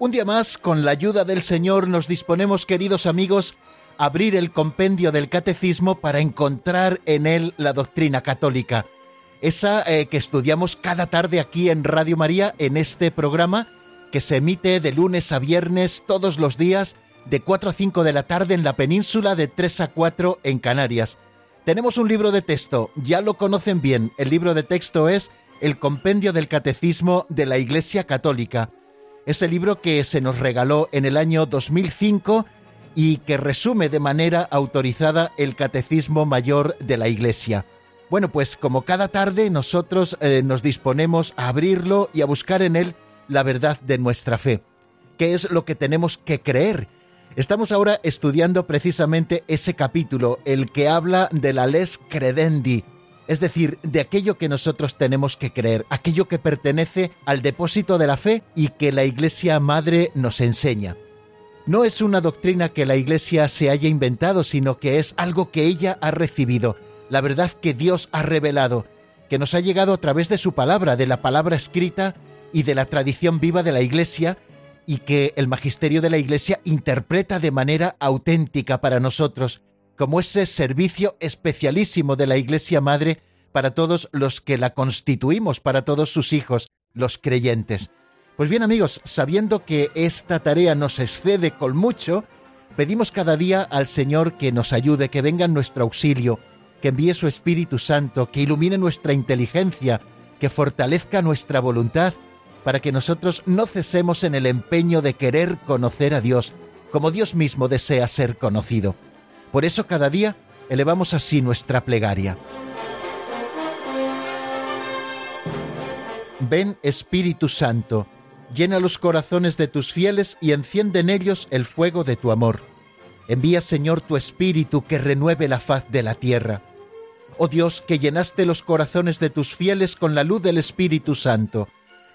Un día más, con la ayuda del Señor, nos disponemos, queridos amigos, a abrir el compendio del catecismo para encontrar en él la doctrina católica. Esa eh, que estudiamos cada tarde aquí en Radio María, en este programa, que se emite de lunes a viernes todos los días, de 4 a 5 de la tarde en la península, de 3 a 4 en Canarias. Tenemos un libro de texto, ya lo conocen bien, el libro de texto es El Compendio del Catecismo de la Iglesia Católica ese libro que se nos regaló en el año 2005 y que resume de manera autorizada el Catecismo Mayor de la Iglesia. Bueno, pues como cada tarde nosotros eh, nos disponemos a abrirlo y a buscar en él la verdad de nuestra fe. ¿Qué es lo que tenemos que creer? Estamos ahora estudiando precisamente ese capítulo, el que habla de la les credendi, es decir, de aquello que nosotros tenemos que creer, aquello que pertenece al depósito de la fe y que la Iglesia Madre nos enseña. No es una doctrina que la Iglesia se haya inventado, sino que es algo que ella ha recibido, la verdad que Dios ha revelado, que nos ha llegado a través de su palabra, de la palabra escrita y de la tradición viva de la Iglesia, y que el magisterio de la Iglesia interpreta de manera auténtica para nosotros, como ese servicio especialísimo de la Iglesia Madre para todos los que la constituimos, para todos sus hijos, los creyentes. Pues bien amigos, sabiendo que esta tarea nos excede con mucho, pedimos cada día al Señor que nos ayude, que venga en nuestro auxilio, que envíe su Espíritu Santo, que ilumine nuestra inteligencia, que fortalezca nuestra voluntad, para que nosotros no cesemos en el empeño de querer conocer a Dios, como Dios mismo desea ser conocido. Por eso cada día elevamos así nuestra plegaria. Ven Espíritu Santo, llena los corazones de tus fieles y enciende en ellos el fuego de tu amor. Envía Señor tu Espíritu que renueve la faz de la tierra. Oh Dios, que llenaste los corazones de tus fieles con la luz del Espíritu Santo,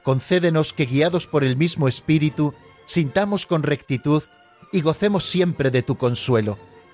concédenos que guiados por el mismo Espíritu, sintamos con rectitud y gocemos siempre de tu consuelo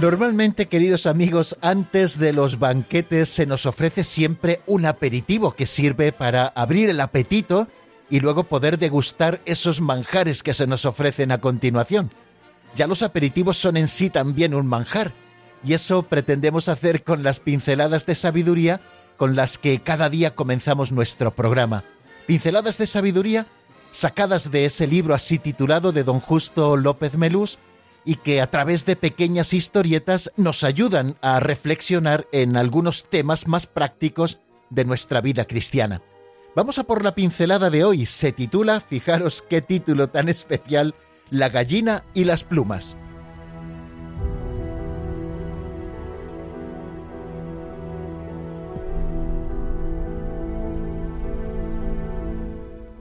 Normalmente, queridos amigos, antes de los banquetes se nos ofrece siempre un aperitivo que sirve para abrir el apetito y luego poder degustar esos manjares que se nos ofrecen a continuación. Ya los aperitivos son en sí también un manjar, y eso pretendemos hacer con las pinceladas de sabiduría con las que cada día comenzamos nuestro programa. Pinceladas de sabiduría sacadas de ese libro así titulado de don Justo López Melús, y que a través de pequeñas historietas nos ayudan a reflexionar en algunos temas más prácticos de nuestra vida cristiana. Vamos a por la pincelada de hoy. Se titula, fijaros qué título tan especial, La gallina y las plumas.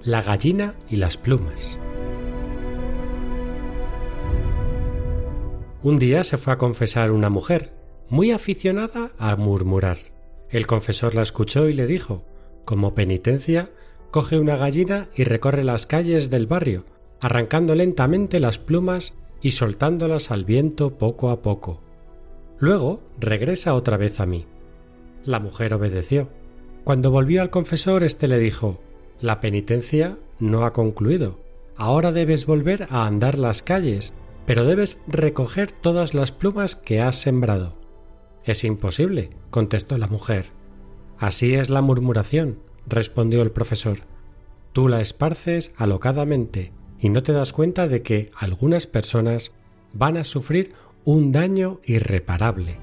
La gallina y las plumas. Un día se fue a confesar una mujer, muy aficionada a murmurar. El confesor la escuchó y le dijo como penitencia, coge una gallina y recorre las calles del barrio, arrancando lentamente las plumas y soltándolas al viento poco a poco. Luego regresa otra vez a mí. La mujer obedeció. Cuando volvió al confesor, éste le dijo La penitencia no ha concluido. Ahora debes volver a andar las calles, pero debes recoger todas las plumas que has sembrado. Es imposible, contestó la mujer. Así es la murmuración, respondió el profesor. Tú la esparces alocadamente y no te das cuenta de que algunas personas van a sufrir un daño irreparable.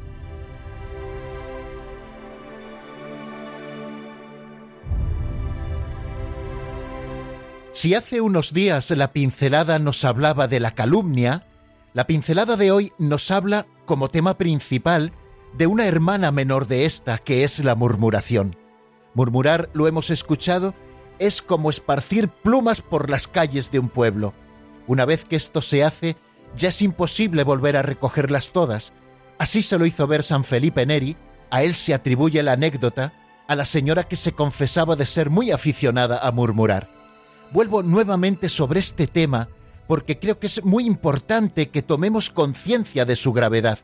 Si hace unos días la pincelada nos hablaba de la calumnia, la pincelada de hoy nos habla como tema principal de una hermana menor de esta, que es la murmuración. Murmurar, lo hemos escuchado, es como esparcir plumas por las calles de un pueblo. Una vez que esto se hace, ya es imposible volver a recogerlas todas. Así se lo hizo ver San Felipe Neri, a él se atribuye la anécdota, a la señora que se confesaba de ser muy aficionada a murmurar. Vuelvo nuevamente sobre este tema porque creo que es muy importante que tomemos conciencia de su gravedad.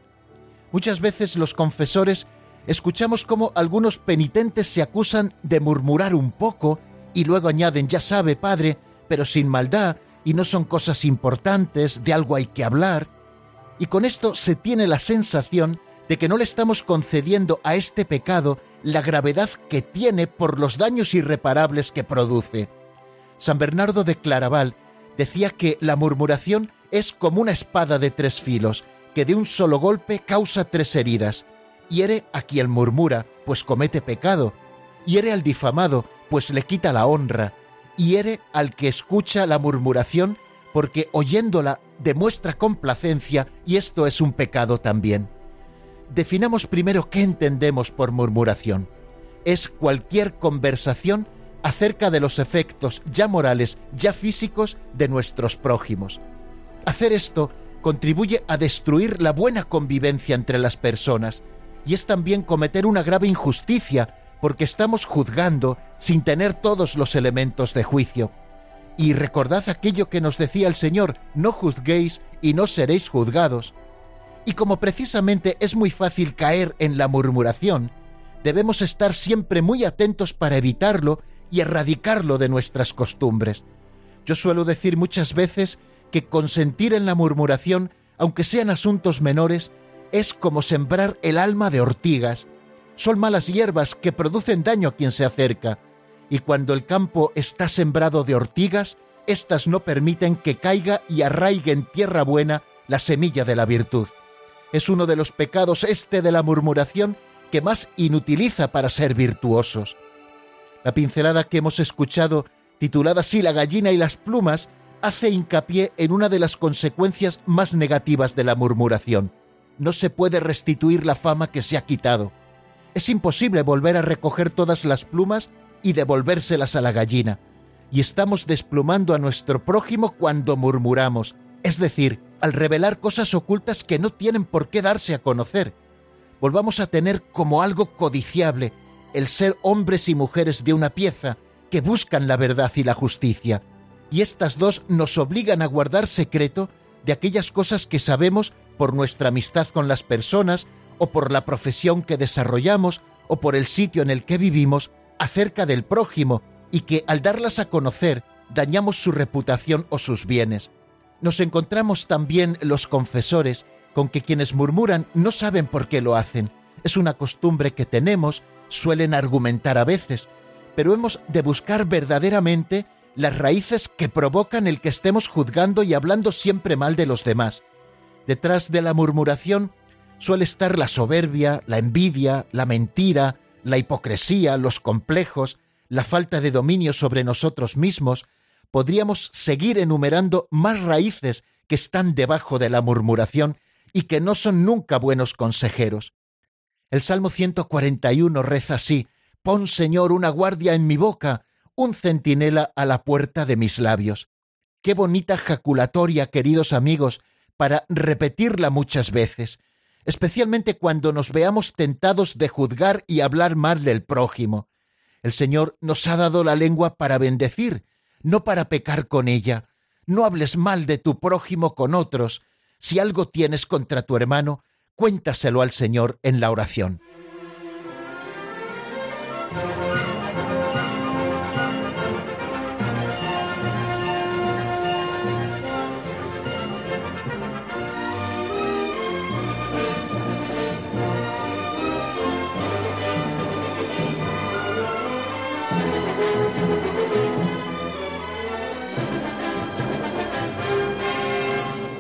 Muchas veces los confesores escuchamos cómo algunos penitentes se acusan de murmurar un poco y luego añaden, ya sabe, padre, pero sin maldad, y no son cosas importantes, de algo hay que hablar. Y con esto se tiene la sensación de que no le estamos concediendo a este pecado la gravedad que tiene por los daños irreparables que produce. San Bernardo de Claraval decía que la murmuración es como una espada de tres filos, que de un solo golpe causa tres heridas. Hiere a quien murmura, pues comete pecado. Hiere al difamado, pues le quita la honra. Hiere al que escucha la murmuración, porque oyéndola demuestra complacencia y esto es un pecado también. Definamos primero qué entendemos por murmuración. Es cualquier conversación acerca de los efectos ya morales, ya físicos de nuestros prójimos. Hacer esto contribuye a destruir la buena convivencia entre las personas y es también cometer una grave injusticia porque estamos juzgando sin tener todos los elementos de juicio. Y recordad aquello que nos decía el Señor, no juzguéis y no seréis juzgados. Y como precisamente es muy fácil caer en la murmuración, debemos estar siempre muy atentos para evitarlo y erradicarlo de nuestras costumbres. Yo suelo decir muchas veces que consentir en la murmuración, aunque sean asuntos menores, es como sembrar el alma de ortigas. Son malas hierbas que producen daño a quien se acerca, y cuando el campo está sembrado de ortigas, éstas no permiten que caiga y arraigue en tierra buena la semilla de la virtud. Es uno de los pecados este de la murmuración que más inutiliza para ser virtuosos. La pincelada que hemos escuchado, titulada así La gallina y las plumas, hace hincapié en una de las consecuencias más negativas de la murmuración. No se puede restituir la fama que se ha quitado. Es imposible volver a recoger todas las plumas y devolvérselas a la gallina. Y estamos desplumando a nuestro prójimo cuando murmuramos, es decir, al revelar cosas ocultas que no tienen por qué darse a conocer. Volvamos a tener como algo codiciable el ser hombres y mujeres de una pieza que buscan la verdad y la justicia. Y estas dos nos obligan a guardar secreto de aquellas cosas que sabemos por nuestra amistad con las personas o por la profesión que desarrollamos o por el sitio en el que vivimos acerca del prójimo y que al darlas a conocer dañamos su reputación o sus bienes. Nos encontramos también los confesores con que quienes murmuran no saben por qué lo hacen. Es una costumbre que tenemos suelen argumentar a veces, pero hemos de buscar verdaderamente las raíces que provocan el que estemos juzgando y hablando siempre mal de los demás. Detrás de la murmuración suele estar la soberbia, la envidia, la mentira, la hipocresía, los complejos, la falta de dominio sobre nosotros mismos. Podríamos seguir enumerando más raíces que están debajo de la murmuración y que no son nunca buenos consejeros. El Salmo 141 reza así, Pon, Señor, una guardia en mi boca, un centinela a la puerta de mis labios. Qué bonita jaculatoria, queridos amigos, para repetirla muchas veces, especialmente cuando nos veamos tentados de juzgar y hablar mal del prójimo. El Señor nos ha dado la lengua para bendecir, no para pecar con ella. No hables mal de tu prójimo con otros. Si algo tienes contra tu hermano, cuéntaselo al Señor en la oración.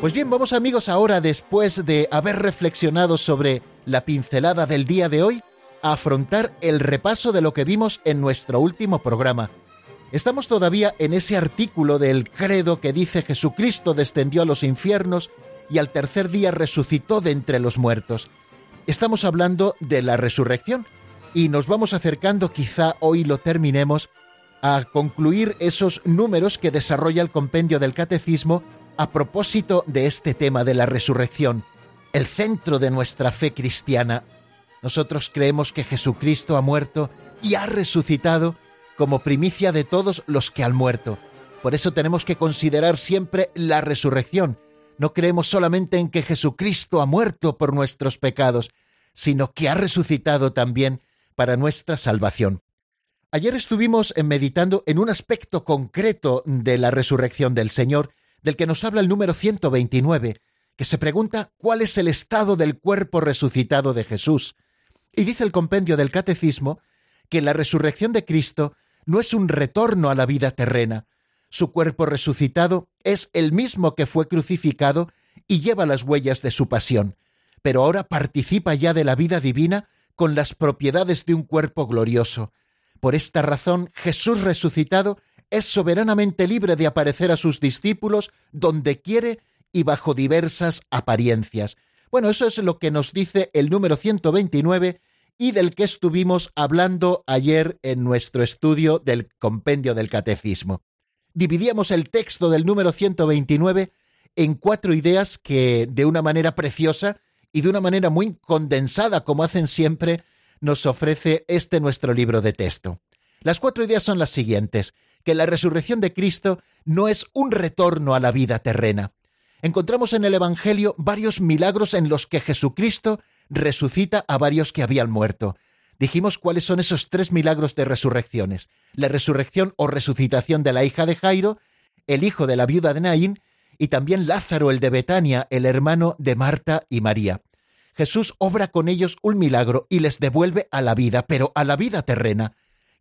Pues bien, vamos amigos ahora, después de haber reflexionado sobre la pincelada del día de hoy, a afrontar el repaso de lo que vimos en nuestro último programa. Estamos todavía en ese artículo del credo que dice Jesucristo descendió a los infiernos y al tercer día resucitó de entre los muertos. Estamos hablando de la resurrección y nos vamos acercando, quizá hoy lo terminemos, a concluir esos números que desarrolla el compendio del catecismo a propósito de este tema de la resurrección, el centro de nuestra fe cristiana. Nosotros creemos que Jesucristo ha muerto y ha resucitado como primicia de todos los que han muerto. Por eso tenemos que considerar siempre la resurrección. No creemos solamente en que Jesucristo ha muerto por nuestros pecados, sino que ha resucitado también para nuestra salvación. Ayer estuvimos meditando en un aspecto concreto de la resurrección del Señor del que nos habla el número 129, que se pregunta cuál es el estado del cuerpo resucitado de Jesús. Y dice el compendio del Catecismo que la resurrección de Cristo no es un retorno a la vida terrena. Su cuerpo resucitado es el mismo que fue crucificado y lleva las huellas de su pasión, pero ahora participa ya de la vida divina con las propiedades de un cuerpo glorioso. Por esta razón, Jesús resucitado es soberanamente libre de aparecer a sus discípulos donde quiere y bajo diversas apariencias. Bueno, eso es lo que nos dice el número 129 y del que estuvimos hablando ayer en nuestro estudio del compendio del catecismo. Dividíamos el texto del número 129 en cuatro ideas que de una manera preciosa y de una manera muy condensada, como hacen siempre, nos ofrece este nuestro libro de texto. Las cuatro ideas son las siguientes que la resurrección de Cristo no es un retorno a la vida terrena. Encontramos en el Evangelio varios milagros en los que Jesucristo resucita a varios que habían muerto. Dijimos cuáles son esos tres milagros de resurrecciones. La resurrección o resucitación de la hija de Jairo, el hijo de la viuda de Naín y también Lázaro el de Betania, el hermano de Marta y María. Jesús obra con ellos un milagro y les devuelve a la vida, pero a la vida terrena.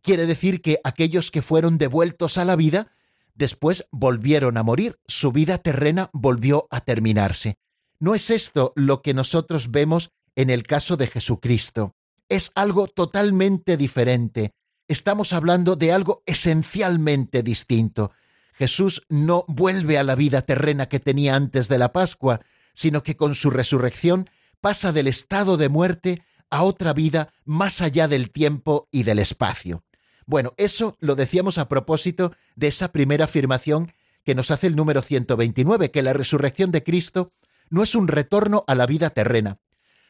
Quiere decir que aquellos que fueron devueltos a la vida, después volvieron a morir, su vida terrena volvió a terminarse. No es esto lo que nosotros vemos en el caso de Jesucristo. Es algo totalmente diferente. Estamos hablando de algo esencialmente distinto. Jesús no vuelve a la vida terrena que tenía antes de la Pascua, sino que con su resurrección pasa del estado de muerte a otra vida más allá del tiempo y del espacio. Bueno, eso lo decíamos a propósito de esa primera afirmación que nos hace el número 129, que la resurrección de Cristo no es un retorno a la vida terrena.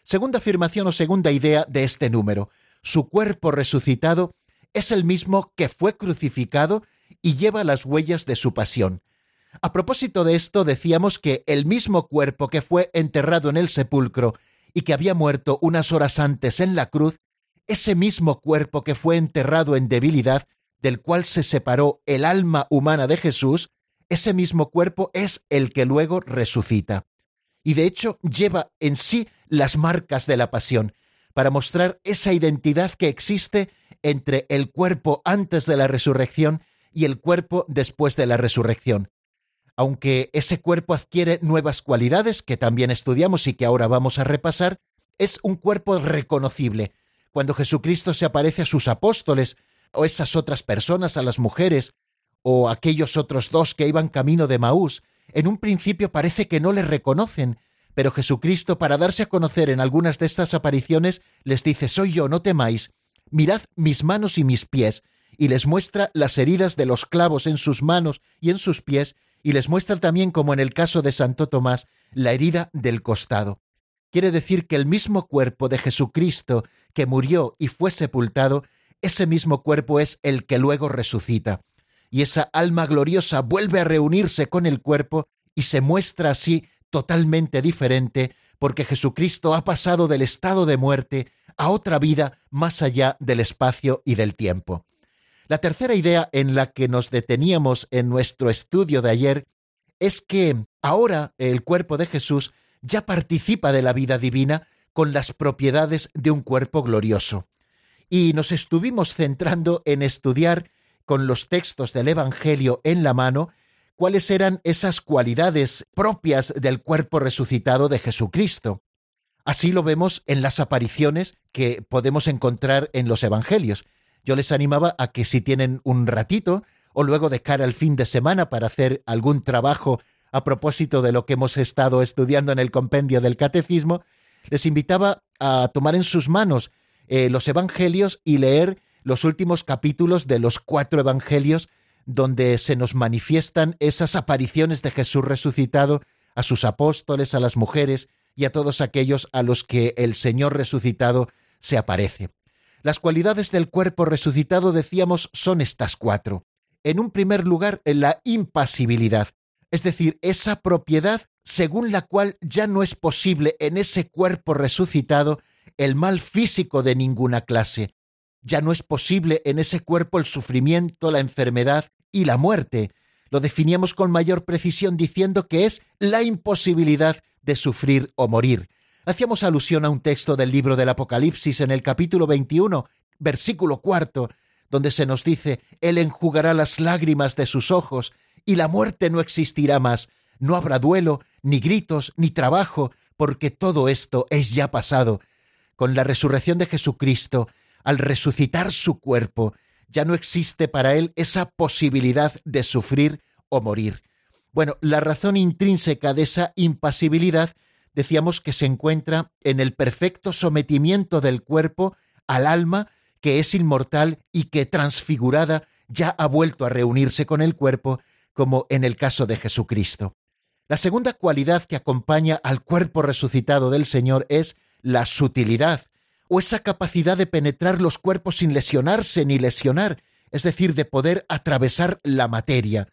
Segunda afirmación o segunda idea de este número, su cuerpo resucitado es el mismo que fue crucificado y lleva las huellas de su pasión. A propósito de esto, decíamos que el mismo cuerpo que fue enterrado en el sepulcro y que había muerto unas horas antes en la cruz, ese mismo cuerpo que fue enterrado en debilidad, del cual se separó el alma humana de Jesús, ese mismo cuerpo es el que luego resucita. Y de hecho lleva en sí las marcas de la pasión, para mostrar esa identidad que existe entre el cuerpo antes de la resurrección y el cuerpo después de la resurrección. Aunque ese cuerpo adquiere nuevas cualidades que también estudiamos y que ahora vamos a repasar, es un cuerpo reconocible, cuando Jesucristo se aparece a sus apóstoles, o esas otras personas, a las mujeres, o aquellos otros dos que iban camino de Maús, en un principio parece que no le reconocen, pero Jesucristo, para darse a conocer en algunas de estas apariciones, les dice, Soy yo, no temáis, mirad mis manos y mis pies, y les muestra las heridas de los clavos en sus manos y en sus pies, y les muestra también, como en el caso de Santo Tomás, la herida del costado. Quiere decir que el mismo cuerpo de Jesucristo que murió y fue sepultado, ese mismo cuerpo es el que luego resucita. Y esa alma gloriosa vuelve a reunirse con el cuerpo y se muestra así totalmente diferente, porque Jesucristo ha pasado del estado de muerte a otra vida más allá del espacio y del tiempo. La tercera idea en la que nos deteníamos en nuestro estudio de ayer es que ahora el cuerpo de Jesús ya participa de la vida divina con las propiedades de un cuerpo glorioso. Y nos estuvimos centrando en estudiar con los textos del Evangelio en la mano cuáles eran esas cualidades propias del cuerpo resucitado de Jesucristo. Así lo vemos en las apariciones que podemos encontrar en los Evangelios. Yo les animaba a que si tienen un ratito o luego de cara al fin de semana para hacer algún trabajo a propósito de lo que hemos estado estudiando en el compendio del catecismo, les invitaba a tomar en sus manos eh, los Evangelios y leer los últimos capítulos de los cuatro Evangelios donde se nos manifiestan esas apariciones de Jesús resucitado a sus apóstoles, a las mujeres y a todos aquellos a los que el Señor resucitado se aparece. Las cualidades del cuerpo resucitado, decíamos, son estas cuatro. En un primer lugar, la impasibilidad, es decir, esa propiedad según la cual ya no es posible en ese cuerpo resucitado el mal físico de ninguna clase. Ya no es posible en ese cuerpo el sufrimiento, la enfermedad y la muerte. Lo definíamos con mayor precisión diciendo que es la imposibilidad de sufrir o morir. Hacíamos alusión a un texto del libro del Apocalipsis en el capítulo 21, versículo cuarto, donde se nos dice, Él enjugará las lágrimas de sus ojos, y la muerte no existirá más, no habrá duelo, ni gritos, ni trabajo, porque todo esto es ya pasado. Con la resurrección de Jesucristo, al resucitar su cuerpo, ya no existe para él esa posibilidad de sufrir o morir. Bueno, la razón intrínseca de esa impasibilidad decíamos que se encuentra en el perfecto sometimiento del cuerpo al alma que es inmortal y que transfigurada ya ha vuelto a reunirse con el cuerpo, como en el caso de Jesucristo. La segunda cualidad que acompaña al cuerpo resucitado del Señor es la sutilidad, o esa capacidad de penetrar los cuerpos sin lesionarse ni lesionar, es decir, de poder atravesar la materia.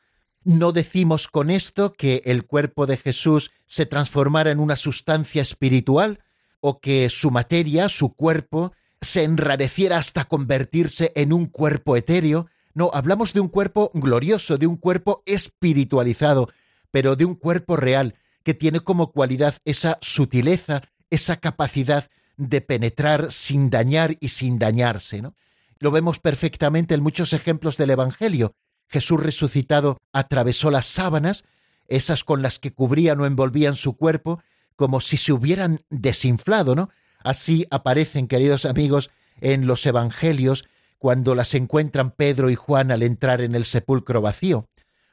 No decimos con esto que el cuerpo de Jesús se transformara en una sustancia espiritual o que su materia, su cuerpo, se enrareciera hasta convertirse en un cuerpo etéreo. No, hablamos de un cuerpo glorioso, de un cuerpo espiritualizado, pero de un cuerpo real, que tiene como cualidad esa sutileza, esa capacidad de penetrar sin dañar y sin dañarse. ¿no? Lo vemos perfectamente en muchos ejemplos del Evangelio. Jesús resucitado atravesó las sábanas, esas con las que cubrían o envolvían su cuerpo, como si se hubieran desinflado, ¿no? Así aparecen, queridos amigos, en los Evangelios cuando las encuentran Pedro y Juan al entrar en el sepulcro vacío,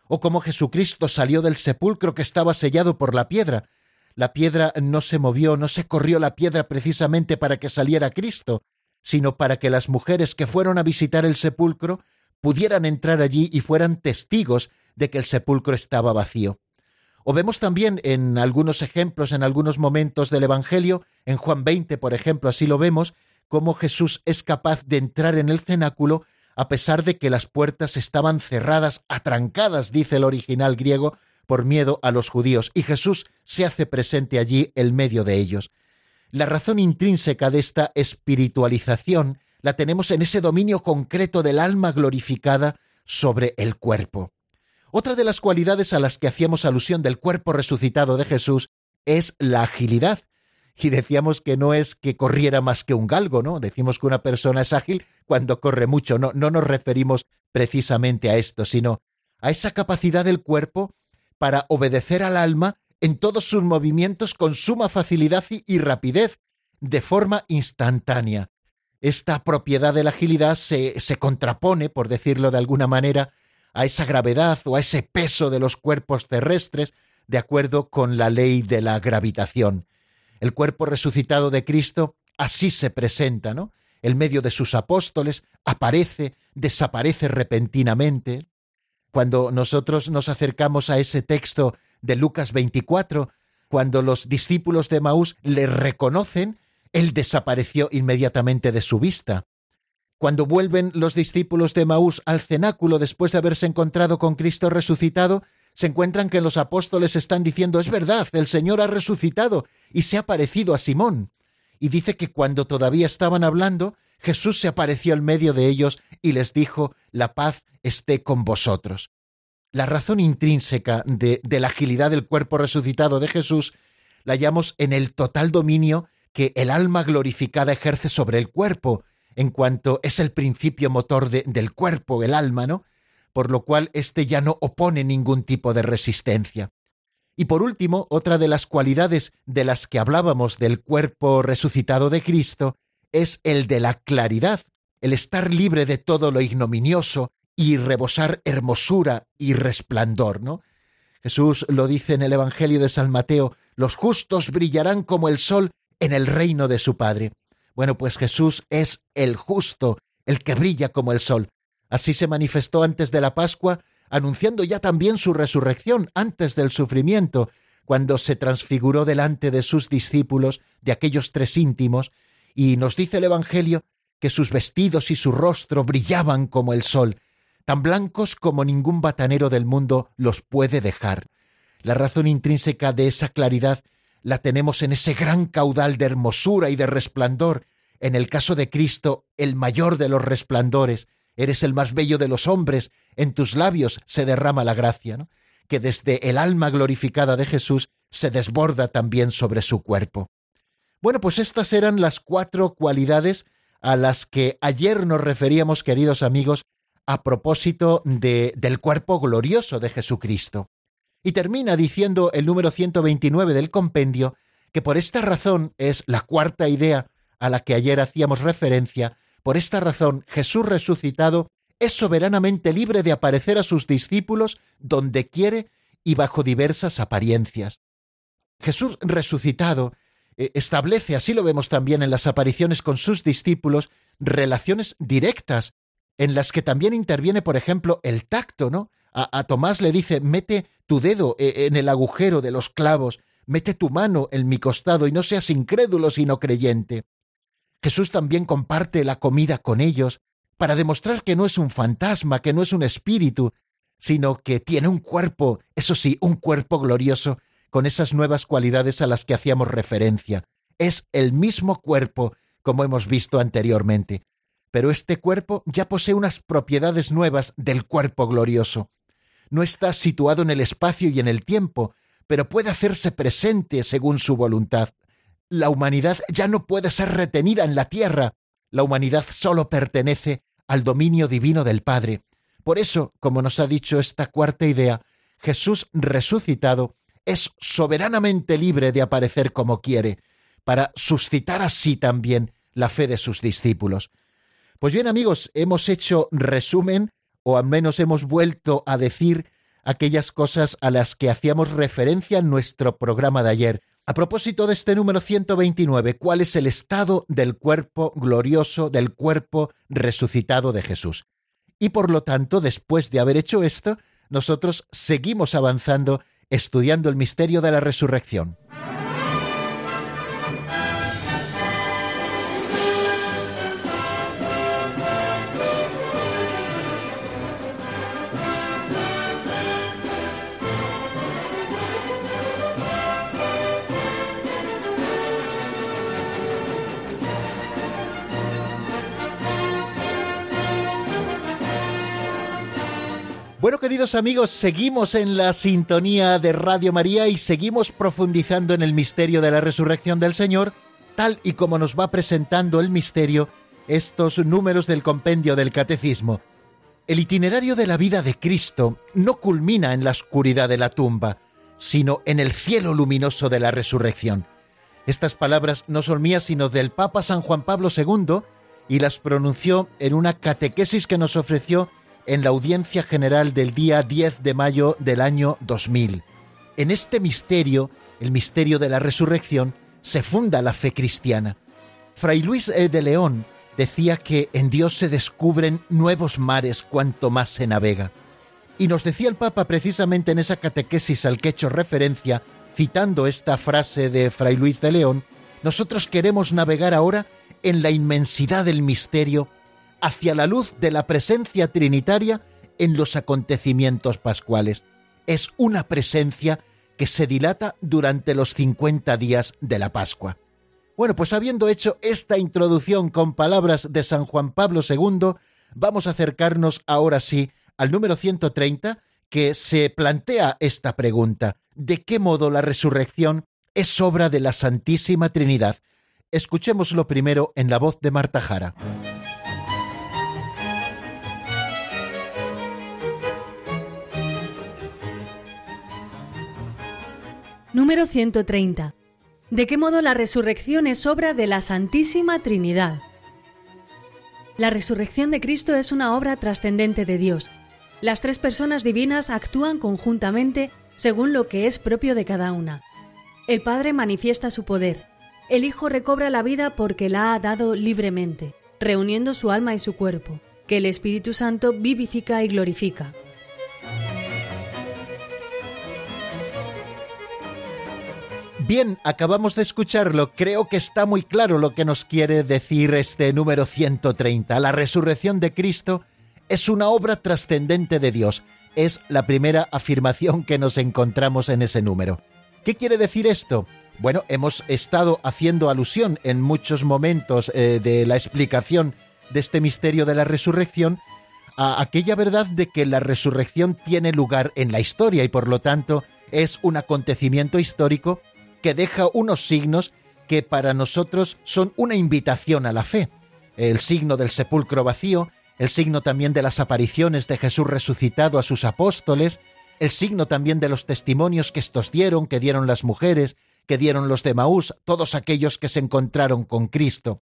o como Jesucristo salió del sepulcro que estaba sellado por la piedra. La piedra no se movió, no se corrió la piedra precisamente para que saliera Cristo, sino para que las mujeres que fueron a visitar el sepulcro pudieran entrar allí y fueran testigos de que el sepulcro estaba vacío. O vemos también en algunos ejemplos, en algunos momentos del Evangelio, en Juan 20, por ejemplo, así lo vemos, cómo Jesús es capaz de entrar en el cenáculo a pesar de que las puertas estaban cerradas, atrancadas, dice el original griego, por miedo a los judíos, y Jesús se hace presente allí en medio de ellos. La razón intrínseca de esta espiritualización la tenemos en ese dominio concreto del alma glorificada sobre el cuerpo. Otra de las cualidades a las que hacíamos alusión del cuerpo resucitado de Jesús es la agilidad. Y decíamos que no es que corriera más que un galgo, ¿no? Decimos que una persona es ágil cuando corre mucho. No, no nos referimos precisamente a esto, sino a esa capacidad del cuerpo para obedecer al alma en todos sus movimientos con suma facilidad y rapidez, de forma instantánea esta propiedad de la agilidad se, se contrapone, por decirlo de alguna manera, a esa gravedad o a ese peso de los cuerpos terrestres, de acuerdo con la ley de la gravitación. El cuerpo resucitado de Cristo así se presenta, ¿no? El medio de sus apóstoles aparece, desaparece repentinamente. Cuando nosotros nos acercamos a ese texto de Lucas 24, cuando los discípulos de Maús le reconocen, él desapareció inmediatamente de su vista. Cuando vuelven los discípulos de Maús al cenáculo después de haberse encontrado con Cristo resucitado, se encuentran que los apóstoles están diciendo es verdad, el Señor ha resucitado y se ha parecido a Simón. y dice que cuando todavía estaban hablando, Jesús se apareció en medio de ellos y les dijo, la paz esté con vosotros. La razón intrínseca de, la agilidad del cuerpo resucitado de Jesús la hallamos en el total dominio que el alma glorificada ejerce sobre el cuerpo, en cuanto es el principio motor del cuerpo, el alma, ¿no? Por lo cual éste ya no opone ningún tipo de resistencia. Y por último, otra de las cualidades de las que hablábamos del cuerpo resucitado de Cristo es el de la claridad, el estar libre de todo lo ignominioso y rebosar hermosura y resplandor, ¿no? Jesús lo dice en el Evangelio de San Mateo, los justos brillarán como el sol en el reino de su Padre. Bueno, pues Jesús es el justo, el que brilla como el sol. Así se manifestó antes de la Pascua, anunciando ya también su resurrección antes del sufrimiento, cuando se transfiguró delante de sus discípulos, de aquellos tres íntimos, y nos dice el Evangelio que sus vestidos y su rostro brillaban como el sol, tan blancos como ningún batanero del mundo los puede dejar. La razón intrínseca de esa claridad la tenemos en ese gran caudal de hermosura y de resplandor. En el caso de Cristo, el mayor de los resplandores, eres el más bello de los hombres, en tus labios se derrama la gracia, que desde el alma glorificada de Jesús se desborda también sobre su cuerpo. Bueno, pues estas eran las cuatro cualidades a las que ayer nos referíamos, queridos amigos, a propósito de, del cuerpo glorioso de Jesucristo. Y termina diciendo el número 129 del compendio que por esta razón es la cuarta idea a la que ayer hacíamos referencia, por esta razón Jesús resucitado es soberanamente libre de aparecer a sus discípulos donde quiere y bajo diversas apariencias. Jesús resucitado eh, establece, así lo vemos también en las apariciones con sus discípulos, relaciones directas, en las que también interviene, por ejemplo, el tacto, ¿no? A, Tomás le dice, mete tu dedo eh, en el agujero de los clavos, mete tu mano en mi costado y no seas incrédulo sino creyente. Jesús también comparte la comida con ellos para demostrar que no es un fantasma, que no es un espíritu, sino que tiene un cuerpo, eso sí, un cuerpo glorioso, con esas nuevas cualidades a las que hacíamos referencia. Es el mismo cuerpo, como hemos visto anteriormente, pero este cuerpo ya posee unas propiedades nuevas del cuerpo glorioso no está situado en el espacio y en el tiempo, pero puede hacerse presente según su voluntad. La humanidad ya no puede ser retenida en la tierra, la humanidad solo pertenece al dominio divino del Padre. Por eso, como nos ha dicho esta cuarta idea, Jesús resucitado es soberanamente libre de aparecer como quiere, para suscitar así también la fe de sus discípulos. Pues bien amigos, hemos hecho resumen o al menos hemos vuelto a decir aquellas cosas a las que hacíamos referencia en nuestro programa de ayer. A propósito de este número 129, ¿cuál es el estado del cuerpo glorioso, del cuerpo resucitado de Jesús? Y por lo tanto, después de haber hecho esto, nosotros seguimos avanzando estudiando el misterio de la resurrección. Bueno, queridos amigos, seguimos en la sintonía de Radio María y seguimos profundizando en el misterio de la resurrección del Señor, tal y como nos va presentando el misterio estos números del compendio del Catecismo. El itinerario de la vida de Cristo no culmina en la oscuridad de la tumba, sino en el cielo luminoso de la resurrección. Estas palabras no son mías, sino del Papa San Juan Pablo II, y las pronunció en una catequesis que nos ofreció en la audiencia general del día 10 de mayo del año 2000. En este misterio, el misterio de la resurrección, se funda la fe cristiana. Fray Luis e. de León decía que en Dios se descubren nuevos mares cuanto más se navega. Y nos decía el Papa precisamente en esa catequesis al que he hecho referencia, citando esta frase de Fray Luis de León, nosotros queremos navegar ahora en la inmensidad del misterio hacia la luz de la presencia trinitaria en los acontecimientos pascuales. Es una presencia que se dilata durante los 50 días de la Pascua. Bueno, pues habiendo hecho esta introducción con palabras de San Juan Pablo II, vamos a acercarnos ahora sí al número 130, que se plantea esta pregunta. ¿De qué modo la resurrección es obra de la Santísima Trinidad? Escuchémoslo primero en la voz de Marta Jara. Número 130. ¿De qué modo la resurrección es obra de la Santísima Trinidad? La resurrección de Cristo es una obra trascendente de Dios. Las tres personas divinas actúan conjuntamente según lo que es propio de cada una. El Padre manifiesta su poder. El Hijo recobra la vida porque la ha dado libremente, reuniendo su alma y su cuerpo, que el Espíritu Santo vivifica y glorifica. Bien, acabamos de escucharlo. Creo que está muy claro lo que nos quiere decir este número 130. La resurrección de Cristo es una obra trascendente de Dios. Es la primera afirmación que nos encontramos en ese número. ¿Qué quiere decir esto? Bueno, hemos estado haciendo alusión en muchos momentos eh, de la explicación de este misterio de la resurrección a aquella verdad de que la resurrección tiene lugar en la historia y por lo tanto es un acontecimiento histórico que deja unos signos que para nosotros son una invitación a la fe. El signo del sepulcro vacío, el signo también de las apariciones de Jesús resucitado a sus apóstoles, el signo también de los testimonios que estos dieron, que dieron las mujeres, que dieron los de Maús, todos aquellos que se encontraron con Cristo.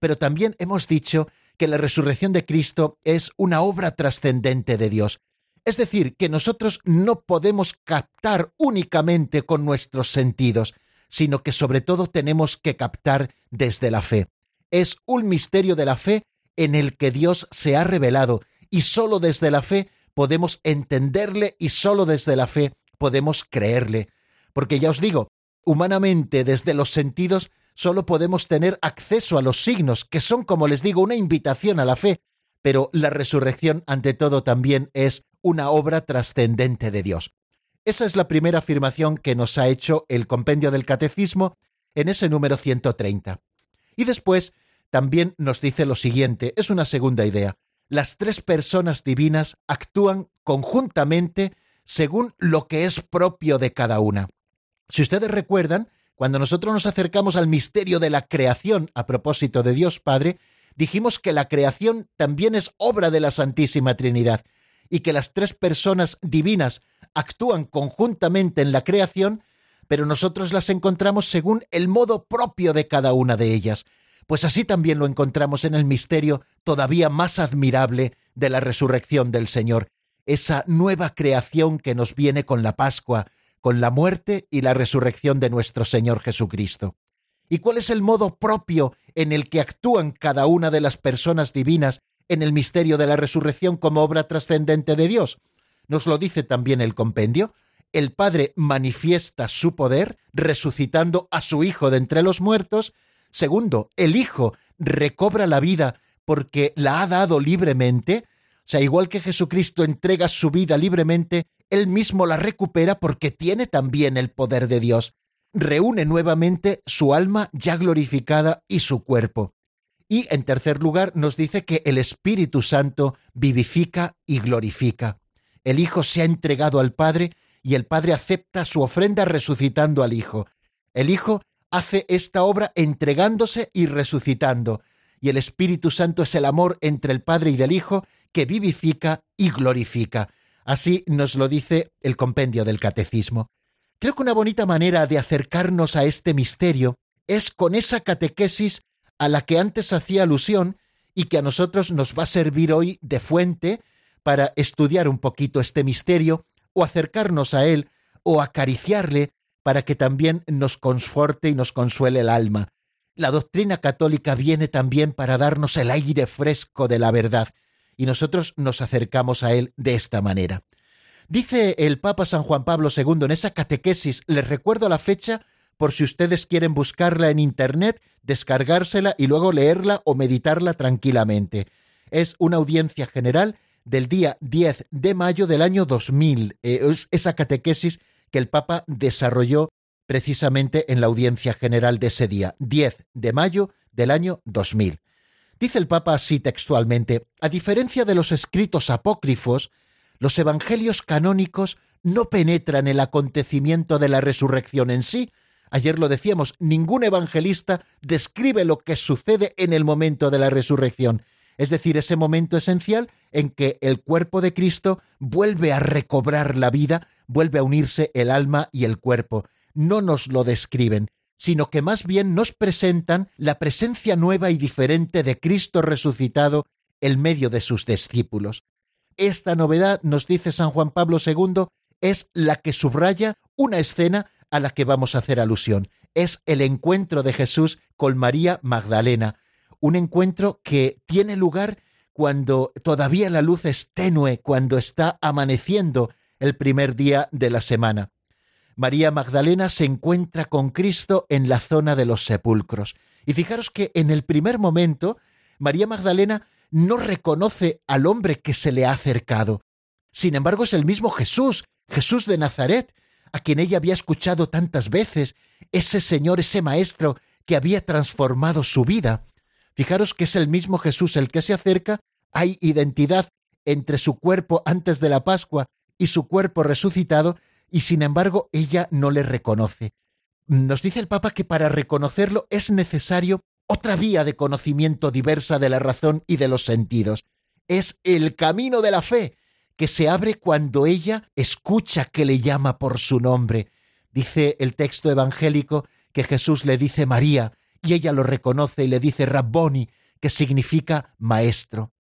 Pero también hemos dicho que la resurrección de Cristo es una obra trascendente de Dios. Es decir, que nosotros no podemos captar únicamente con nuestros sentidos, sino que sobre todo tenemos que captar desde la fe. Es un misterio de la fe en el que Dios se ha revelado y sólo desde la fe podemos entenderle y sólo desde la fe podemos creerle. Porque ya os digo, humanamente desde los sentidos solo podemos tener acceso a los signos, que son, como les digo, una invitación a la fe, pero la resurrección ante todo también es una obra trascendente de Dios. Esa es la primera afirmación que nos ha hecho el compendio del Catecismo en ese número 130. Y después también nos dice lo siguiente, es una segunda idea. Las tres personas divinas actúan conjuntamente según lo que es propio de cada una. Si ustedes recuerdan, cuando nosotros nos acercamos al misterio de la creación a propósito de Dios Padre, dijimos que la creación también es obra de la Santísima Trinidad y que las tres personas divinas actúan conjuntamente en la creación, pero nosotros las encontramos según el modo propio de cada una de ellas. Pues así también lo encontramos en el misterio todavía más admirable de la resurrección del Señor, esa nueva creación que nos viene con la Pascua, con la muerte y la resurrección de nuestro Señor Jesucristo. ¿Y cuál es el modo propio en el que actúan cada una de las personas divinas en el misterio de la resurrección como obra trascendente de Dios. Nos lo dice también el compendio. El Padre manifiesta su poder resucitando a su Hijo de entre los muertos. Segundo, el Hijo recobra la vida porque la ha dado libremente. O sea, igual que Jesucristo entrega su vida libremente, Él mismo la recupera porque tiene también el poder de Dios. Reúne nuevamente su alma ya glorificada y su cuerpo. Y en tercer lugar nos dice que el Espíritu Santo vivifica y glorifica. El Hijo se ha entregado al Padre y el Padre acepta su ofrenda resucitando al Hijo. El Hijo hace esta obra entregándose y resucitando, y el Espíritu Santo es el amor entre el Padre y del Hijo que vivifica y glorifica. Así nos lo dice el compendio del Catecismo. Creo que una bonita manera de acercarnos a este misterio es con esa catequesis a la que antes hacía alusión y que a nosotros nos va a servir hoy de fuente para estudiar un poquito este misterio o acercarnos a él o acariciarle para que también nos conforte y nos consuele el alma. La doctrina católica viene también para darnos el aire fresco de la verdad y nosotros nos acercamos a él de esta manera. Dice el Papa San Juan Pablo II en esa catequesis, les recuerdo la fecha por si ustedes quieren buscarla en Internet, descargársela y luego leerla o meditarla tranquilamente. Es una audiencia general del día 10 de mayo del año 2000. Eh, es esa catequesis que el Papa desarrolló precisamente en la audiencia general de ese día, 10 de mayo del año 2000. Dice el Papa así textualmente, a diferencia de los escritos apócrifos, los evangelios canónicos no penetran el acontecimiento de la resurrección en sí. Ayer lo decíamos, ningún evangelista describe lo que sucede en el momento de la resurrección, es decir, ese momento esencial en que el cuerpo de Cristo vuelve a recobrar la vida, vuelve a unirse el alma y el cuerpo. No nos lo describen, sino que más bien nos presentan la presencia nueva y diferente de Cristo resucitado en medio de sus discípulos. Esta novedad, nos dice San Juan Pablo II, es la que subraya una escena a la que vamos a hacer alusión. Es el encuentro de Jesús con María Magdalena, un encuentro que tiene lugar cuando todavía la luz es tenue, cuando está amaneciendo el primer día de la semana. María Magdalena se encuentra con Cristo en la zona de los sepulcros. Y fijaros que en el primer momento, María Magdalena no reconoce al hombre que se le ha acercado. Sin embargo, es el mismo Jesús, Jesús de Nazaret, a quien ella había escuchado tantas veces, ese Señor, ese Maestro que había transformado su vida. Fijaros que es el mismo Jesús el que se acerca, hay identidad entre su cuerpo antes de la Pascua y su cuerpo resucitado, y sin embargo ella no le reconoce. Nos dice el Papa que para reconocerlo es necesario otra vía de conocimiento diversa de la razón y de los sentidos. Es el camino de la fe, que se abre cuando ella escucha que le llama por su nombre. Dice el texto evangélico que Jesús le dice María, y ella lo reconoce y le dice Rabboni, que significa maestro.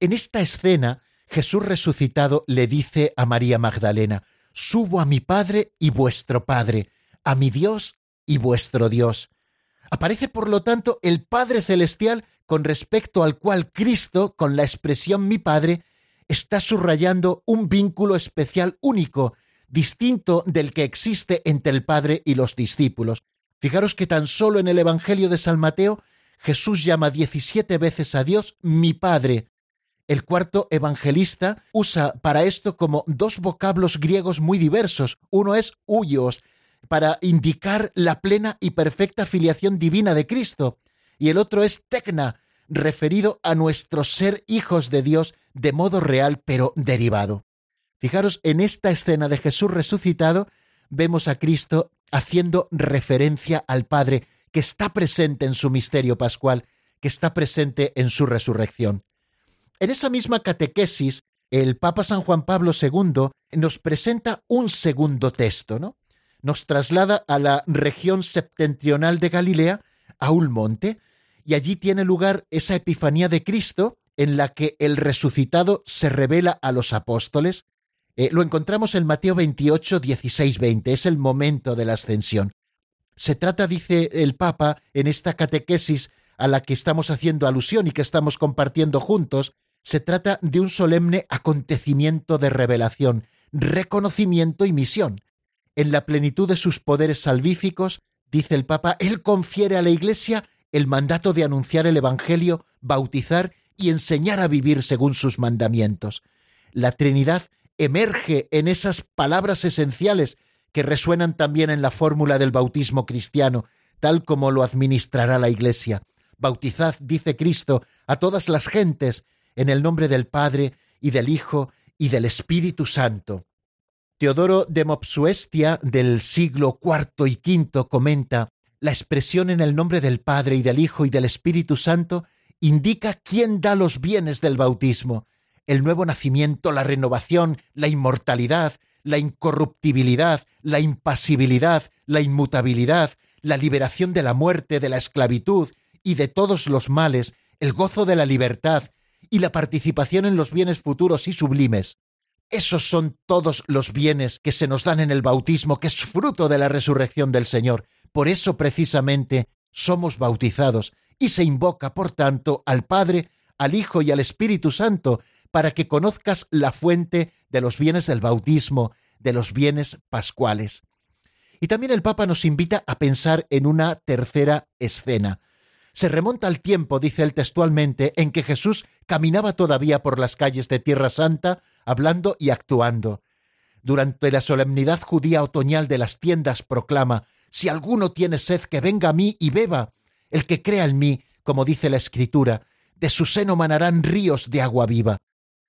En esta escena, Jesús resucitado le dice a María Magdalena, Subo a mi Padre y vuestro Padre, a mi Dios y vuestro Dios. Aparece, por lo tanto, el Padre Celestial con respecto al cual Cristo, con la expresión mi Padre, está subrayando un vínculo especial único, distinto del que existe entre el Padre y los discípulos. Fijaros que tan solo en el Evangelio de San Mateo Jesús llama diecisiete veces a Dios mi Padre. El cuarto evangelista usa para esto como dos vocablos griegos muy diversos. Uno es huyos, para indicar la plena y perfecta filiación divina de Cristo, y el otro es tecna, referido a nuestro ser hijos de Dios de modo real pero derivado. Fijaros, en esta escena de Jesús resucitado vemos a Cristo haciendo referencia al Padre que está presente en su misterio pascual, que está presente en su resurrección. En esa misma catequesis, el Papa San Juan Pablo II nos presenta un segundo texto, ¿no? Nos traslada a la región septentrional de Galilea, a un monte, y allí tiene lugar esa Epifanía de Cristo en la que el resucitado se revela a los apóstoles, eh, lo encontramos en Mateo 28, 16, 20. Es el momento de la ascensión. Se trata, dice el Papa, en esta catequesis a la que estamos haciendo alusión y que estamos compartiendo juntos, se trata de un solemne acontecimiento de revelación, reconocimiento y misión. En la plenitud de sus poderes salvíficos, dice el Papa, Él confiere a la Iglesia el mandato de anunciar el Evangelio, bautizar y enseñar a vivir según sus mandamientos. La Trinidad emerge en esas palabras esenciales que resuenan también en la fórmula del bautismo cristiano, tal como lo administrará la Iglesia. Bautizad, dice Cristo, a todas las gentes en el nombre del Padre y del Hijo y del Espíritu Santo. Teodoro de Mopsuestia del siglo IV y V comenta la expresión en el nombre del Padre y del Hijo y del Espíritu Santo indica quién da los bienes del bautismo el nuevo nacimiento, la renovación, la inmortalidad, la incorruptibilidad, la impasibilidad, la inmutabilidad, la liberación de la muerte, de la esclavitud y de todos los males, el gozo de la libertad y la participación en los bienes futuros y sublimes. Esos son todos los bienes que se nos dan en el bautismo, que es fruto de la resurrección del Señor. Por eso precisamente somos bautizados y se invoca, por tanto, al Padre, al Hijo y al Espíritu Santo, para que conozcas la fuente de los bienes del bautismo, de los bienes pascuales. Y también el Papa nos invita a pensar en una tercera escena. Se remonta al tiempo, dice él textualmente, en que Jesús caminaba todavía por las calles de Tierra Santa, hablando y actuando. Durante la solemnidad judía otoñal de las tiendas proclama, si alguno tiene sed, que venga a mí y beba. El que crea en mí, como dice la Escritura, de su seno manarán ríos de agua viva.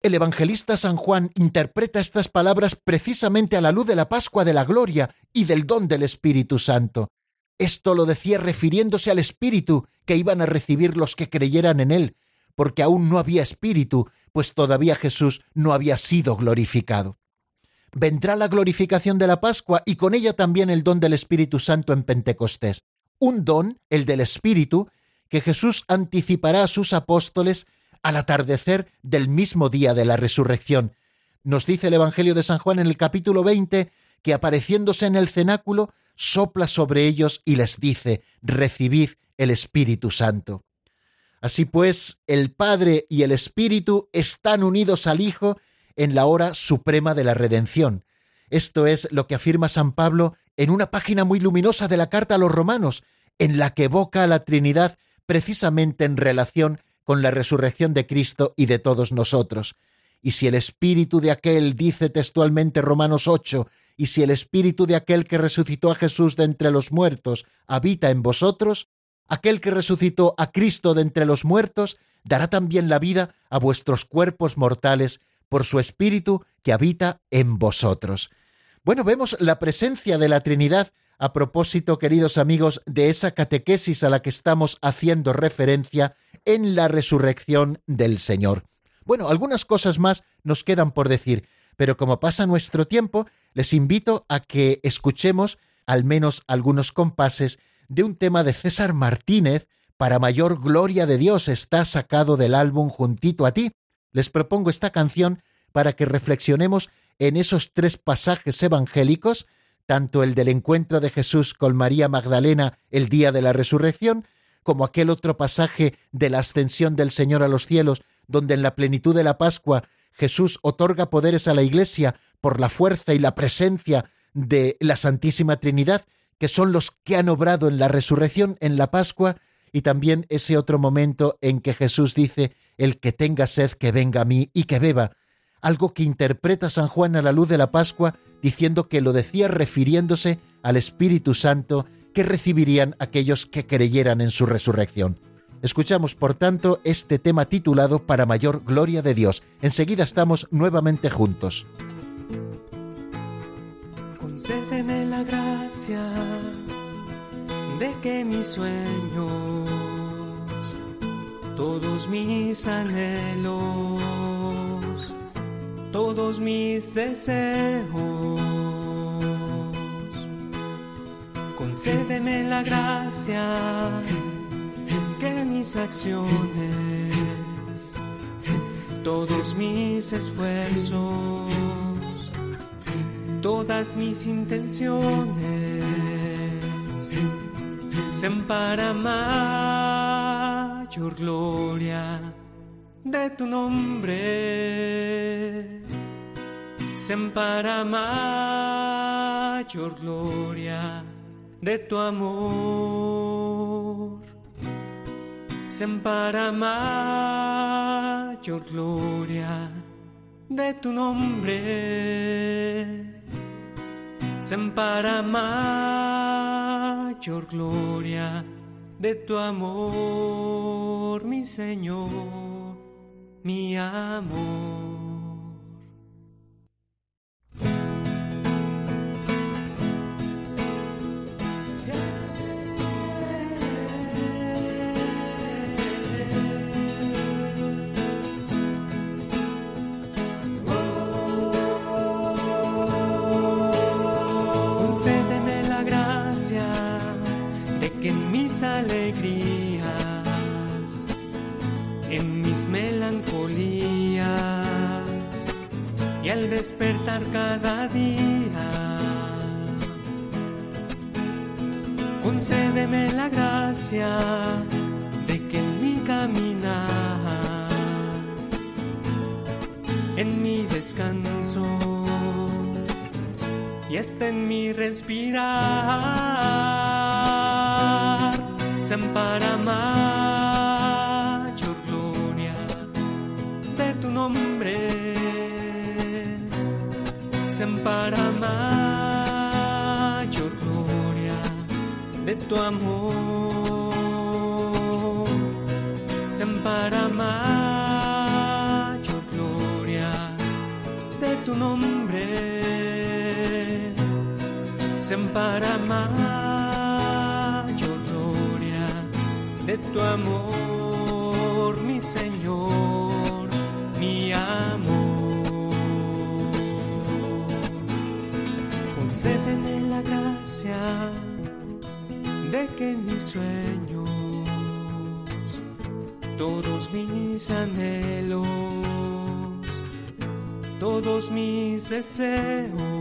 El evangelista San Juan interpreta estas palabras precisamente a la luz de la Pascua de la Gloria y del don del Espíritu Santo. Esto lo decía refiriéndose al Espíritu que iban a recibir los que creyeran en él, porque aún no había Espíritu, pues todavía Jesús no había sido glorificado. Vendrá la glorificación de la Pascua y con ella también el don del Espíritu Santo en Pentecostés. Un don, el del Espíritu, que Jesús anticipará a sus apóstoles al atardecer del mismo día de la resurrección. Nos dice el Evangelio de San Juan en el capítulo 20 que apareciéndose en el cenáculo, sopla sobre ellos y les dice, recibid el Espíritu Santo. Así pues, el Padre y el Espíritu están unidos al Hijo en la hora suprema de la redención. Esto es lo que afirma San Pablo en una página muy luminosa de la carta a los romanos, en la que evoca a la Trinidad precisamente en relación con la resurrección de Cristo y de todos nosotros. Y si el espíritu de aquel, dice textualmente Romanos 8, y si el espíritu de aquel que resucitó a Jesús de entre los muertos habita en vosotros, aquel que resucitó a Cristo de entre los muertos dará también la vida a vuestros cuerpos mortales por su espíritu que habita en vosotros. Bueno, vemos la presencia de la Trinidad a propósito, queridos amigos, de esa catequesis a la que estamos haciendo referencia en la resurrección del Señor. Bueno, algunas cosas más nos quedan por decir, pero como pasa nuestro tiempo, les invito a que escuchemos al menos algunos compases de un tema de César Martínez, para mayor gloria de Dios, está sacado del álbum Juntito a ti. Les propongo esta canción para que reflexionemos en esos tres pasajes evangélicos, tanto el del encuentro de Jesús con María Magdalena el día de la resurrección, como aquel otro pasaje de la ascensión del Señor a los cielos, donde en la plenitud de la Pascua Jesús otorga poderes a la Iglesia por la fuerza y la presencia de la Santísima Trinidad, que son los que han obrado en la resurrección, en la Pascua, y también ese otro momento en que Jesús dice, el que tenga sed, que venga a mí y que beba, algo que interpreta San Juan a la luz de la Pascua, diciendo que lo decía refiriéndose al Espíritu Santo que recibirían aquellos que creyeran en su resurrección. Escuchamos, por tanto, este tema titulado Para mayor gloria de Dios. Enseguida estamos nuevamente juntos. Concédeme la gracia de que mis sueños, todos mis anhelos, todos mis deseos, concédeme la gracia que mis acciones, todos mis esfuerzos, todas mis intenciones, para mayor gloria de tu nombre, para mayor gloria de tu amor, para mayor gloria de tu nombre, para mayor gloria de tu amor, mi Señor, mi amor. De que en mis alegrías, en mis melancolías y al despertar cada día, concédeme la gracia de que en mi caminar, en mi descanso, y está en mi respirar, sean para mayor gloria de tu nombre, sean para mayor gloria de tu amor, para mayor gloria de tu amor, mi Señor, mi amor. Concédeme la gracia de que mis sueños, todos mis anhelos, todos mis deseos,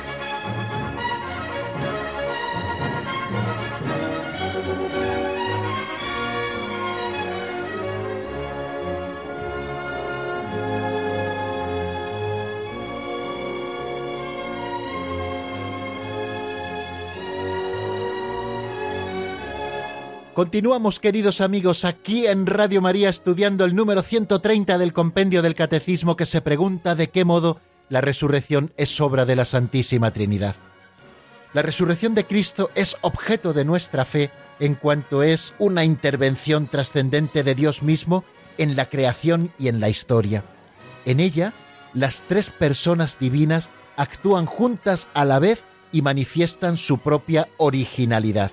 Continuamos, queridos amigos, aquí en Radio María estudiando el número 130 del compendio del Catecismo que se pregunta de qué modo la resurrección es obra de la Santísima Trinidad. La resurrección de Cristo es objeto de nuestra fe en cuanto es una intervención trascendente de Dios mismo en la creación y en la historia. En ella, las tres personas divinas actúan juntas a la vez y manifiestan su propia originalidad.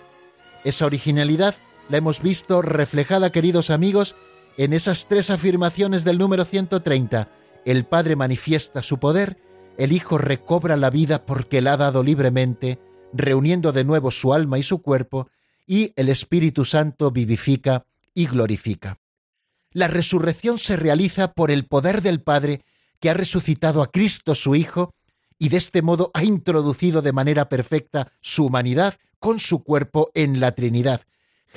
Esa originalidad la hemos visto reflejada, queridos amigos, en esas tres afirmaciones del número 130. El Padre manifiesta su poder, el Hijo recobra la vida porque la ha dado libremente, reuniendo de nuevo su alma y su cuerpo, y el Espíritu Santo vivifica y glorifica. La resurrección se realiza por el poder del Padre que ha resucitado a Cristo su Hijo y de este modo ha introducido de manera perfecta su humanidad con su cuerpo en la Trinidad,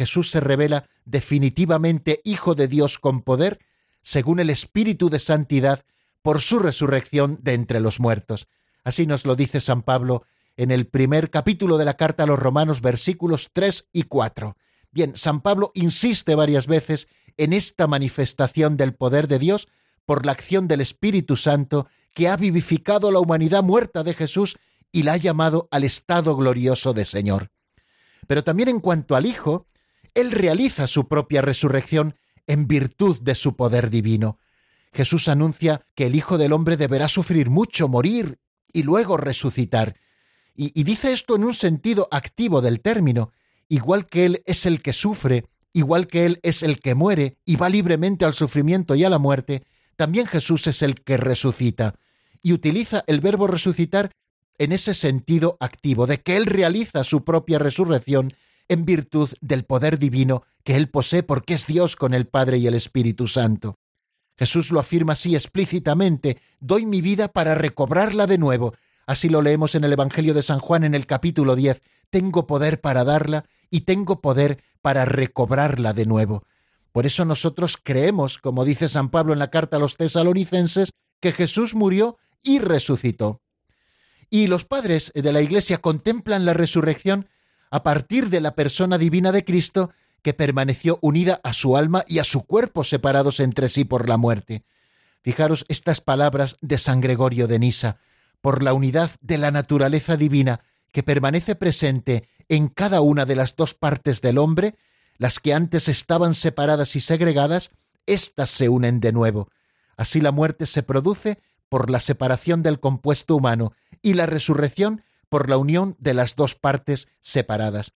Jesús se revela definitivamente Hijo de Dios con poder, según el Espíritu de Santidad, por su resurrección de entre los muertos. Así nos lo dice San Pablo en el primer capítulo de la carta a los Romanos, versículos 3 y 4. Bien, San Pablo insiste varias veces en esta manifestación del poder de Dios por la acción del Espíritu Santo que ha vivificado la humanidad muerta de Jesús y la ha llamado al estado glorioso de Señor. Pero también en cuanto al Hijo, él realiza su propia resurrección en virtud de su poder divino. Jesús anuncia que el Hijo del Hombre deberá sufrir mucho, morir y luego resucitar. Y, dice esto en un sentido activo del término, igual que Él es el que sufre, igual que Él es el que muere y va libremente al sufrimiento y a la muerte, también Jesús es el que resucita. Y utiliza el verbo resucitar en ese sentido activo, de que Él realiza su propia resurrección en virtud del poder divino que Él posee porque es Dios con el Padre y el Espíritu Santo. Jesús lo afirma así explícitamente, doy mi vida para recobrarla de nuevo. Así lo leemos en el Evangelio de San Juan en el capítulo 10. Tengo poder para darla y tengo poder para recobrarla de nuevo. Por eso nosotros creemos, como dice San Pablo en la carta a los tesalonicenses, que Jesús murió y resucitó. Y los padres de la Iglesia contemplan la resurrección a partir de la persona divina de Cristo que permaneció unida a su alma y a su cuerpo separados entre sí por la muerte. Fijaros estas palabras de San Gregorio de Nisa, por la unidad de la naturaleza divina que permanece presente en cada una de las dos partes del hombre, las que antes estaban separadas y segregadas, éstas se unen de nuevo. Así la muerte se produce por la separación del compuesto humano y la resurrección por la unión de las dos partes separadas.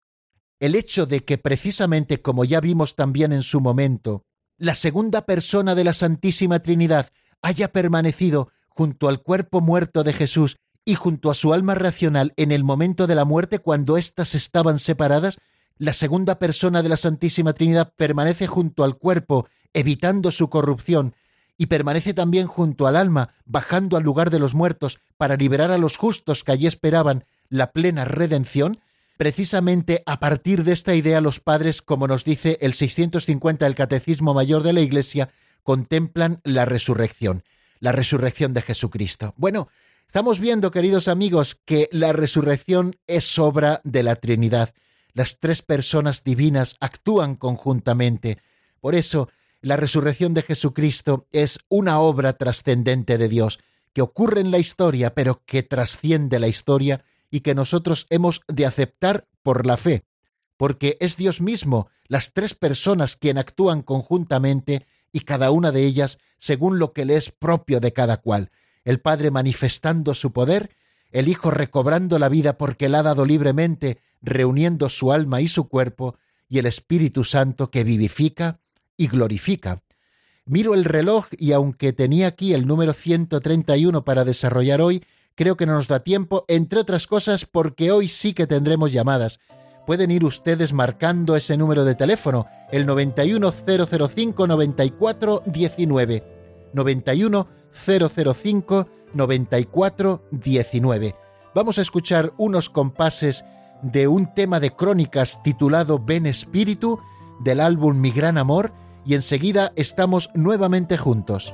El hecho de que precisamente, como ya vimos también en su momento, la segunda persona de la Santísima Trinidad haya permanecido junto al cuerpo muerto de Jesús y junto a su alma racional en el momento de la muerte cuando éstas estaban separadas, la segunda persona de la Santísima Trinidad permanece junto al cuerpo, evitando su corrupción, y permanece también junto al alma, bajando al lugar de los muertos para liberar a los justos que allí esperaban la plena redención, precisamente a partir de esta idea los padres, como nos dice el 650 del Catecismo Mayor de la Iglesia, contemplan la resurrección, la resurrección de Jesucristo. Bueno, estamos viendo, queridos amigos, que la resurrección es obra de la Trinidad. Las tres personas divinas actúan conjuntamente Por eso, la resurrección de Jesucristo es una obra trascendente de Dios, que ocurre en la historia, pero que trasciende la historia y que nosotros hemos de aceptar por la fe, porque es Dios mismo, las tres personas quien actúan conjuntamente y cada una de ellas según lo que le es propio de cada cual, el Padre manifestando su poder, el Hijo recobrando la vida porque la ha dado libremente, reuniendo su alma y su cuerpo, y el Espíritu Santo que vivifica y glorifica. Miro el reloj y aunque tenía aquí el número 131 para desarrollar hoy, creo que no nos da tiempo, entre otras cosas porque hoy sí que tendremos llamadas. Pueden ir ustedes marcando ese número de teléfono, el 91005 9419. 91005 9419. Vamos a escuchar unos compases de un tema de crónicas titulado Ven Espíritu del álbum Mi Gran Amor y enseguida estamos nuevamente juntos.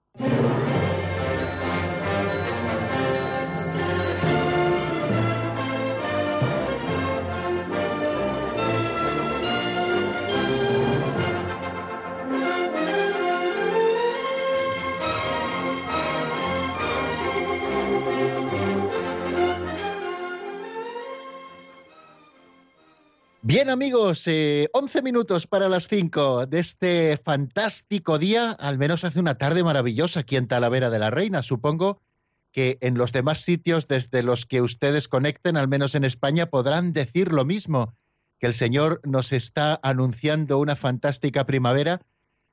Bien amigos, eh, 11 minutos para las 5 de este fantástico día, al menos hace una tarde maravillosa aquí en Talavera de la Reina. Supongo que en los demás sitios desde los que ustedes conecten, al menos en España, podrán decir lo mismo, que el Señor nos está anunciando una fantástica primavera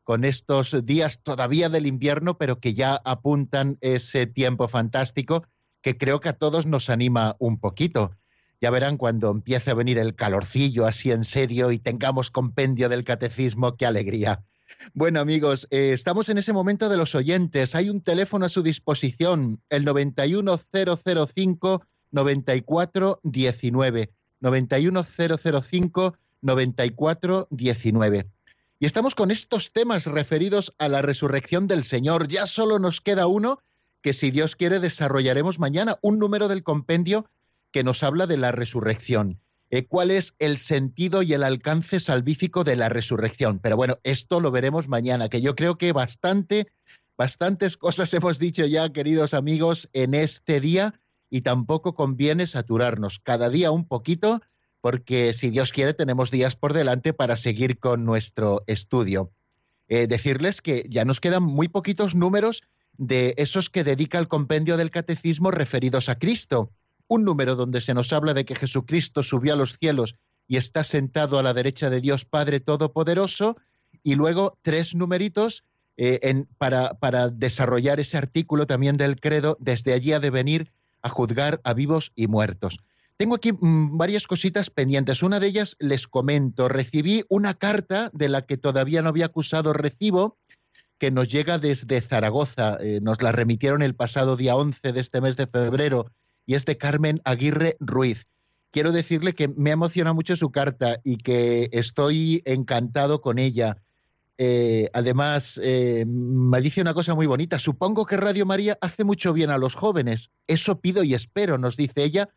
con estos días todavía del invierno, pero que ya apuntan ese tiempo fantástico que creo que a todos nos anima un poquito. Ya verán cuando empiece a venir el calorcillo así en serio y tengamos compendio del catecismo, qué alegría. Bueno amigos, eh, estamos en ese momento de los oyentes. Hay un teléfono a su disposición, el 91005 9419. 91005 9419. Y estamos con estos temas referidos a la resurrección del Señor. Ya solo nos queda uno que si Dios quiere desarrollaremos mañana, un número del compendio que nos habla de la resurrección. Eh, ¿Cuál es el sentido y el alcance salvífico de la resurrección? Pero bueno, esto lo veremos mañana, que yo creo que bastante, bastantes cosas hemos dicho ya, queridos amigos, en este día y tampoco conviene saturarnos. Cada día un poquito porque si Dios quiere tenemos días por delante para seguir con nuestro estudio. Eh, decirles que ya nos quedan muy poquitos números de esos que dedica el compendio del catecismo referidos a Cristo. Un número donde se nos habla de que Jesucristo subió a los cielos y está sentado a la derecha de Dios Padre Todopoderoso, y luego tres numeritos eh, para, desarrollar ese artículo también del credo, desde allí ha de venir a juzgar a vivos y muertos. Tengo aquí mm, varias cositas pendientes. Una de ellas les comento. Recibí una carta de la que todavía no había acusado recibo, que nos llega desde Zaragoza. Eh, nos la remitieron el pasado día 11 de este mes de febrero y es de Carmen Aguirre Ruiz. Quiero decirle que me emociona mucho su carta y que estoy encantado con ella. Eh, además, eh, me dice una cosa muy bonita. Supongo que Radio María hace mucho bien a los jóvenes. Eso pido y espero, nos dice ella,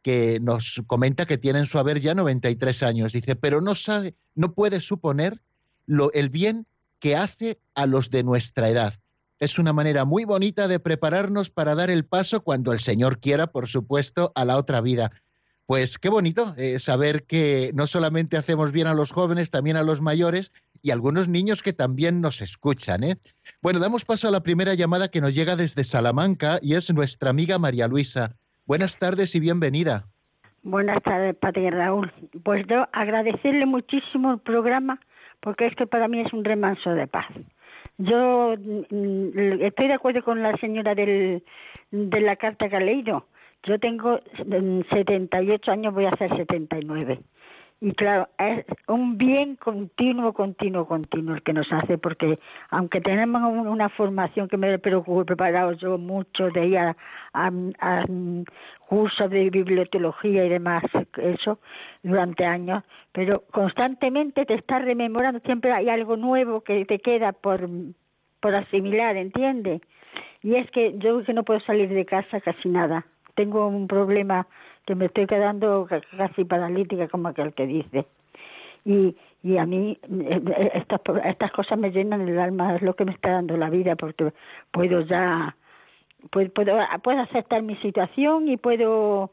que nos comenta que tiene en su haber ya 93 años. Dice, pero no sabe, no puede suponer lo, el bien que hace a los de nuestra edad. Es una manera muy bonita de prepararnos para dar el paso cuando el Señor quiera, por supuesto, a la otra vida. Pues qué bonito eh, saber que no solamente hacemos bien a los jóvenes, también a los mayores y algunos niños que también nos escuchan. ¿eh? Bueno, damos paso a la primera llamada que nos llega desde Salamanca y es nuestra amiga María Luisa. Buenas tardes y bienvenida. Buenas tardes, Padre Raúl. Pues yo agradecerle muchísimo el programa porque es que para mí es un remanso de paz. Yo mm, estoy de acuerdo con la señora del, de la carta que ha leído. Yo tengo 78 mm, años, voy a hacer 79. Y claro, es un bien continuo, continuo, continuo el que nos hace, porque aunque tenemos una formación que me he preparado yo mucho de ir a, a, cursos de bibliotología y demás, eso, durante años, pero constantemente te estás rememorando, siempre hay algo nuevo que te queda por, por asimilar, ¿entiendes? Y es que yo que no puedo salir de casa casi nada. Tengo un problema que me estoy quedando casi paralítica como aquel que dice. Y, y a mí eh, eh, estas, estas cosas me llenan el alma, es lo que me está dando la vida, porque puedo ya, puedo, puedo, puedo aceptar mi situación y puedo,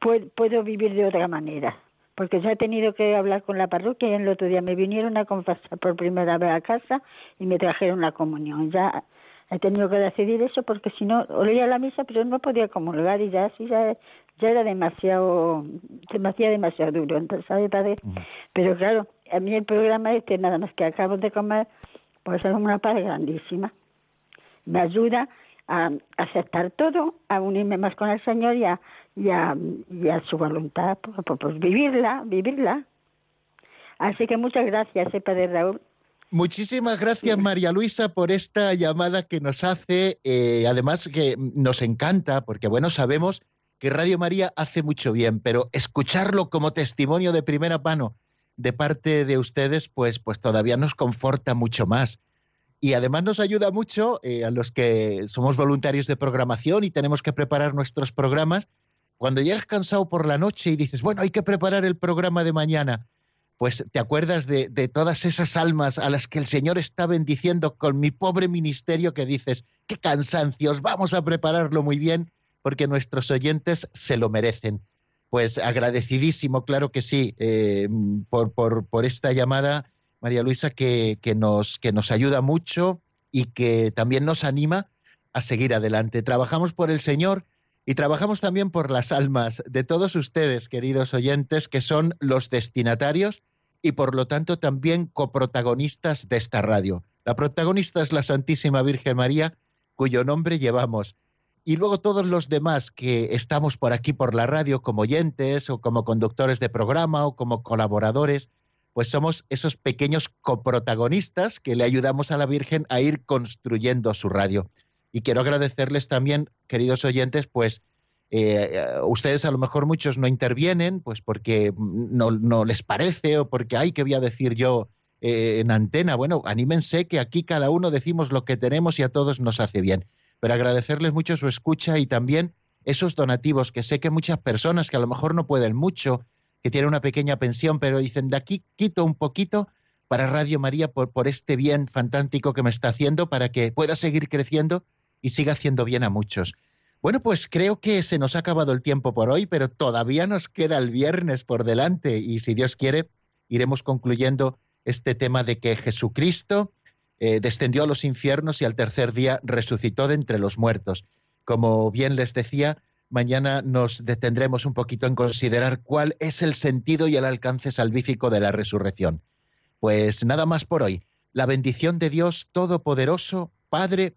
puedo, puedo vivir de otra manera. Porque ya he tenido que hablar con la parroquia y el otro día me vinieron a confesar por primera vez a casa y me trajeron la comunión. Ya he tenido que decidir eso porque si no olía la misa pero no podía comulgar y ya así ya, ya era demasiado se me hacía demasiado duro entonces sabe padre pero claro a mí el programa este nada más que acabo de comer pues es una paz grandísima. Me ayuda a aceptar todo a unirme más con el Señor y a, y a, su voluntad pues, pues, pues, vivirla vivirla. Así que muchas gracias eh, Padre Raúl Muchísimas gracias, María Luisa, por esta llamada que nos hace. Eh, además, que nos encanta, porque bueno, sabemos que Radio María hace mucho bien, pero escucharlo como testimonio de primera mano de parte de ustedes, pues, pues todavía nos conforta mucho más. Y además nos ayuda mucho eh, a los que somos voluntarios de programación y tenemos que preparar nuestros programas. Cuando llegas cansado por la noche y dices, bueno, hay que preparar el programa de mañana pues te acuerdas de, todas esas almas a las que el Señor está bendiciendo con mi pobre ministerio que dices, qué cansancios, vamos a prepararlo muy bien porque nuestros oyentes se lo merecen. Pues agradecidísimo, claro que sí, eh, por, por, esta llamada, María Luisa, que, que, nos, que nos ayuda mucho y que también nos anima a seguir adelante. Trabajamos por el Señor y trabajamos también por las almas de todos ustedes, queridos oyentes, que son los destinatarios y por lo tanto también coprotagonistas de esta radio. La protagonista es la Santísima Virgen María, cuyo nombre llevamos. Y luego todos los demás que estamos por aquí por la radio como oyentes o como conductores de programa o como colaboradores, pues somos esos pequeños coprotagonistas que le ayudamos a la Virgen a ir construyendo su radio. Y quiero agradecerles también, queridos oyentes, pues eh, ustedes a lo mejor muchos no intervienen, pues porque no, no, les parece o porque, ay, ¿qué voy a decir yo eh, en antena. Bueno, anímense que aquí cada uno decimos lo que tenemos y a todos nos hace bien. Pero agradecerles mucho su escucha y también esos donativos, que sé que muchas personas que a lo mejor no pueden mucho, que tienen una pequeña pensión, pero dicen, de aquí quito un poquito para Radio María por, por este bien fantástico que me está haciendo, para que pueda seguir creciendo y siga haciendo bien a muchos. Bueno, pues creo que se nos ha acabado el tiempo por hoy, pero todavía nos queda el viernes por delante y si Dios quiere, iremos concluyendo este tema de que Jesucristo eh, descendió a los infiernos y al tercer día resucitó de entre los muertos. Como bien les decía, mañana nos detendremos un poquito en considerar cuál es el sentido y el alcance salvífico de la resurrección. Pues nada más por hoy. La bendición de Dios Todopoderoso, Padre,